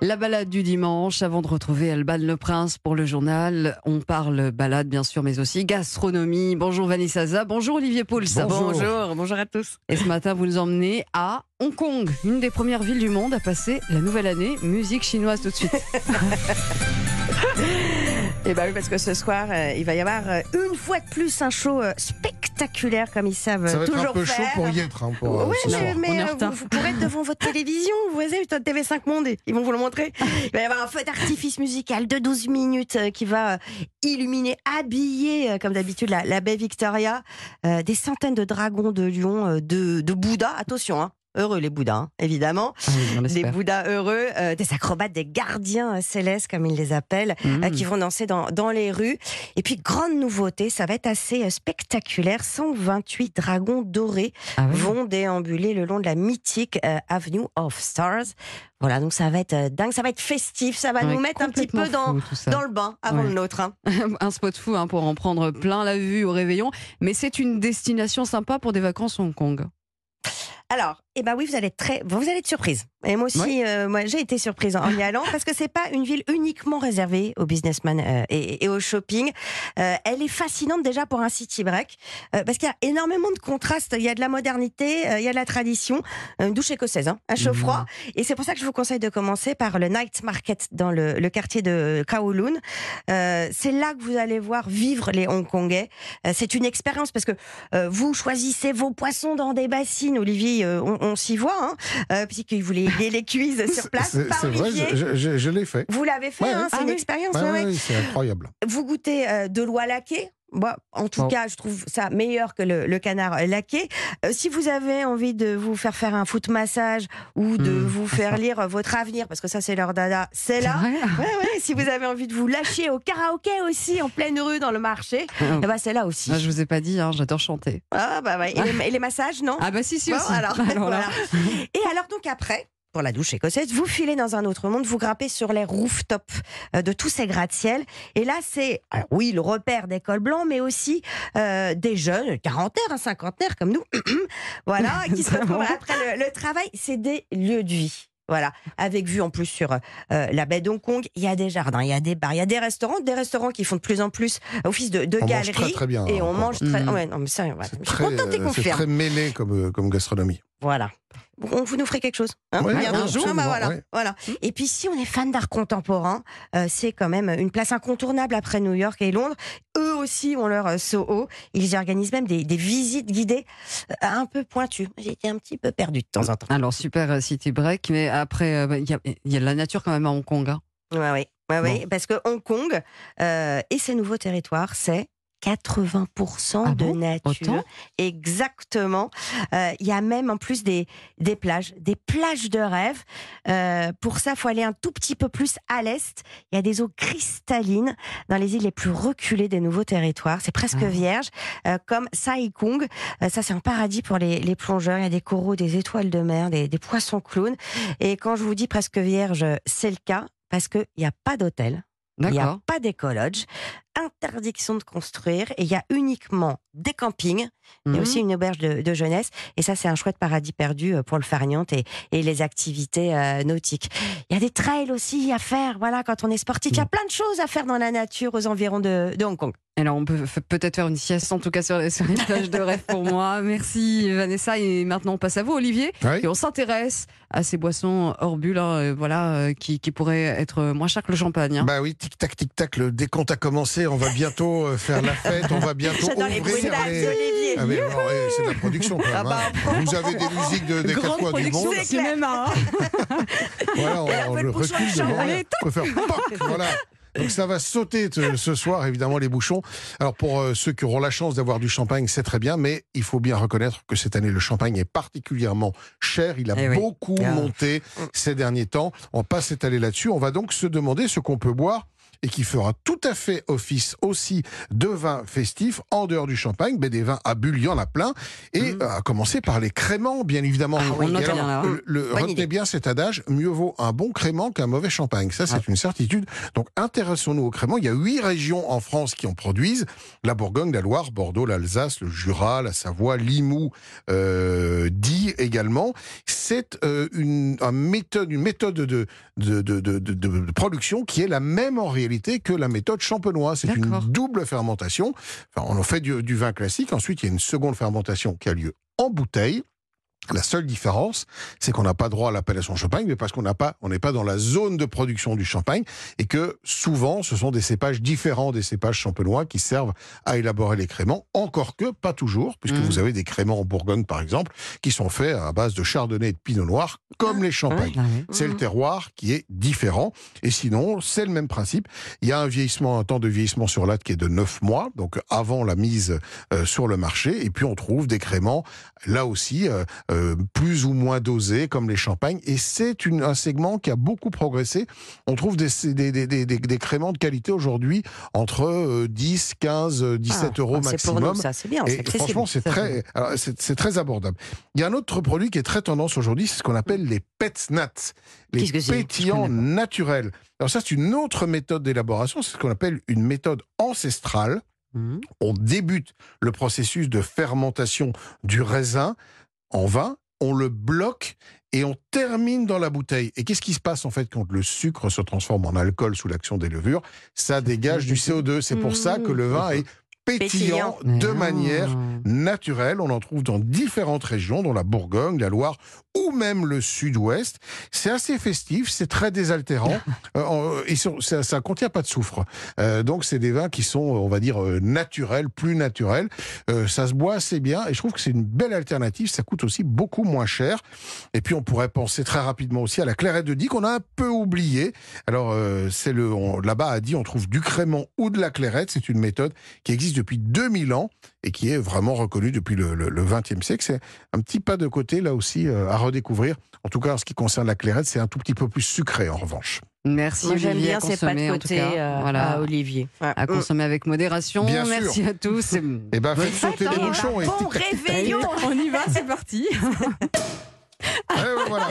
La balade du dimanche, avant de retrouver Alban Le Prince pour le journal, on parle balade bien sûr, mais aussi gastronomie. Bonjour Vanessa Zaza, bonjour Olivier Pouls. Bonjour. bonjour, bonjour à tous. Et ce matin, vous nous emmenez à Hong Kong, une des premières villes du monde à passer la nouvelle année musique chinoise tout de suite. Et eh bah ben oui, parce que ce soir, euh, il va y avoir euh, une fois de plus un show euh, spectaculaire comme ils savent Ça va toujours être un peu faire. chaud pour y être. Hein, pour, oui, mais, vous, pourrez être devant votre télévision, vous voyez, TV5 Monde, ils vont vous le montrer. Il va y avoir un feu d'artifice musical de 12 minutes qui va illuminer, habiller, comme d'habitude, la, baie Victoria. des centaines de dragons de lions, de, de Bouddha, attention, hein, heureux les bouddhas, hein, évidemment. Ah des bouddhas heureux, euh, des acrobates, des gardiens euh, célestes, comme ils les appellent, euh, mmh. qui vont danser dans, dans, les rues. Et puis, grande nouveauté, ça va être assez spectaculaire. 128 dragons dorés ah vont déambuler le long de la mythique Avenue of Stars. Voilà, donc ça va être dingue, ça va être festif, ça va nous mettre un petit peu dans, dans le bain avant le nôtre. Hein. un spot fou hein, pour en prendre plein la vue au réveillon. Mais c'est une destination sympa pour des vacances Hong Kong. Alors, eh ben oui, vous allez être très, vous allez être surprise. Et moi aussi, euh, moi j'ai été surprise en y allant parce que c'est pas une ville uniquement réservée aux businessmen euh, et, au shopping. Euh, elle est fascinante déjà pour un city break parce qu'il y a énormément de contrastes. Il y a de la modernité, il y a de la tradition, une douche écossaise, hein, un chaud froid. Mhm. Et c'est pour ça que je vous conseille de commencer par le night market dans le, quartier de Kowloon. c'est là que vous allez voir vivre les Hongkongais. c'est une expérience parce que vous choisissez vos poissons dans des bassines, Olivier on, s'y voit, hein, euh, puisqu'il voulait les, les cuise sur place. C'est vrai, je, l'ai fait. Vous l'avez fait, hein, c'est une expérience. c'est incroyable. Vous goûtez euh, de l'oie laquée? En tout cas, je trouve ça meilleur que le, canard laqué. si vous avez envie de vous faire faire un foot massage ou de hmm. vous faire lire votre avenir, parce que ça c'est leur dada, c'est là. si vous avez envie de vous lâcher au karaoké aussi en pleine rue dans le marché, ah. eh ben, c'est là aussi. Ah, je vous ai pas dit, hein, j'adore chanter. Ah bah ouais. Et, les, massages, non? Ah bah si si aussi. Alors, Et alors donc après, pour la douche écossaise, vous filez dans un autre monde, vous grimpez sur les rooftops euh, de tous ces gratte-ciel. Et là, c'est, oui, le repère des cols blancs, mais aussi euh, des jeunes, quarantaires, un cinquantaires comme nous, voilà, qui se retrouvent après le travail. C'est des lieux de vie. Voilà, avec vue en plus sur euh, la baie d'Hong Kong. Il y a des jardins, il y a des bars, il y a des restaurants, des restaurants qui font de plus en plus office de, de on galerie. Mange très, très bien, et on hein, mange très. Mmh. Ouais, non, mais ça, voilà. C'est très, très, mêlé comme, comme gastronomie. Voilà. vous nous ferez quelque chose. Hein un jour, bah voilà. voilà. Et puis, si on est fan d'art contemporain, euh, c'est quand même une place incontournable après New York et Londres. Eux aussi ont leur euh, Soho. Ils y organisent même des, visites guidées euh, un peu pointues. J'ai été un petit peu perdu de temps en temps. Alors, super city break, mais après, bah, il y, a, de la nature quand même à Hong Kong. Hein. oui, ouais, parce que Hong Kong et ses nouveaux territoires, c'est 80% ah de nature. Exactement. Euh, il y a même en plus des, des plages, des plages de rêve. Euh, pour ça, il faut aller un tout petit peu plus à l'est. Il y a des eaux cristallines dans les îles les plus reculées des nouveaux territoires. C'est presque ah. vierge, euh, comme Sai Kung. ça, c'est un paradis pour les, les, plongeurs. Il y a des coraux, des étoiles de mer, des, des poissons clowns. Et quand je vous dis presque vierge, c'est le cas parce qu'il n'y a pas d'hôtel. Il n'y a pas d'écologe interdiction de construire et il y a uniquement des campings. Il y a mmh. aussi une auberge de, jeunesse et ça c'est un chouette paradis perdu euh, pour le farniente et, et les activités euh, nautiques. Il y a des trails aussi à faire. Voilà, quand on est sportif, il y a mmh. plein de choses à faire dans la nature aux environs de, Hong Kong. Alors on peut peut-être faire une sieste en tout cas sur, sur les plages de rêve pour moi. Merci Vanessa et maintenant on passe à vous Olivier et on s'intéresse à ces boissons hors bulle, hein, euh, voilà, qui, qui pourraient être moins chères que le champagne. Hein. Bah oui, tic tac tic tac, le décompte a commencé on va bientôt faire la fête, on va bientôt ouvrir les Ah, c'est de la production quand même. Ah bah, hein. Vous avez des musiques de, des quatre coins du monde. C'est cinéma. Hein. voilà, on, le recule devant. On peut faire voilà. Donc ça va sauter ce soir, évidemment, les bouchons. Alors pour euh, ceux qui auront la chance d'avoir du champagne, c'est très bien, mais il faut bien reconnaître que cette année, le champagne est particulièrement cher. Il a eh beaucoup ah. monté ces derniers temps. On va pas s'étaler là-dessus. On va donc se demander ce qu'on peut boire et qui fera tout à fait office aussi de vin festif en dehors du champagne. Mais des vins à bulles, il y en a plein. Et mmh. à commencer par les créments, bien évidemment. Ah, le, retenez bien cet adage, mieux vaut un bon crément qu'un mauvais champagne. Ça, c'est ah. une certitude. Donc intéressons-nous au crément. Il y a huit régions en France qui en produisent. La Bourgogne, la Loire, Bordeaux, l'Alsace, le Jura, la Savoie, Limoux, euh, Die également. C'est euh, une, méthode, une méthode de, de, de, de, production qui est la même en réalité que la méthode champenoise. C'est une double fermentation. Enfin, on en fait du, du vin classique. Ensuite, il y a une seconde fermentation qui a lieu en bouteille. La seule différence, c'est qu'on n'a pas droit à l'appellation champagne, mais parce qu'on n'a pas, on n'est pas dans la zone de production du champagne, et que souvent, ce sont des cépages différents des cépages champenois qui servent à élaborer les créments. Encore que pas toujours, puisque mmh. vous avez des créments en Bourgogne, par exemple, qui sont faits à base de chardonnay et de pinot noir, comme les champagnes. Ah c'est le mmh. terroir qui est différent. Et sinon, c'est le même principe. Il y a un vieillissement, un temps de vieillissement sur latte qui est de 9 mois, donc avant la mise euh, sur le marché. Et puis on trouve des créments, là aussi. Euh, euh, plus ou moins dosés, comme les champagnes. Et c'est un segment qui a beaucoup progressé. On trouve des, des, des, des, créments de qualité aujourd'hui entre 10, 15, 17 euros maximum. C'est pour nous, ça, c'est bien. Et franchement, c'est très, c'est très abordable. Il y a un autre produit qui est très tendance aujourd'hui, c'est ce qu'on appelle les pet nuts, les pétillants naturels. Alors ça, c'est une autre méthode d'élaboration, c'est ce qu'on appelle une méthode ancestrale. Mmh. On débute le processus de fermentation du raisin en vin, on le bloque et on termine dans la bouteille. Et qu'est-ce qui se passe en fait quand le sucre se transforme en alcool sous l'action des levures? Ça dégage du CO2. C'est pour ça que le vin est pétillant, de manière naturelle. On en trouve dans différentes régions, dont la Bourgogne, la Loire ou même le Sud-Ouest. C'est assez festif, c'est très désaltérant euh, et ça, ça contient pas de soufre. Euh, donc c'est des vins qui sont, on va dire, euh, naturels, plus naturels. ça se boit assez bien et je trouve que c'est une belle alternative. Ça coûte aussi beaucoup moins cher. Et puis on pourrait penser très rapidement aussi à la clairette de Die qu'on a un peu oublié. Alors c'est le là-bas à Die, on trouve du crément ou de la clairette. C'est une méthode qui existe depuis 2000 ans et qui est vraiment reconnue depuis le, 20e siècle. C'est un petit pas de côté là aussi à redécouvrir. En tout cas, en ce qui concerne la clairette, c'est un tout petit peu plus sucré en revanche. Merci. j'aime bien ces pas de côté euh, voilà. à Olivier. À consommer avec modération. Merci à tous. Et eh ben, faites sauter les bouchons. Bon réveillon. On y va, c'est parti. Allez, voilà.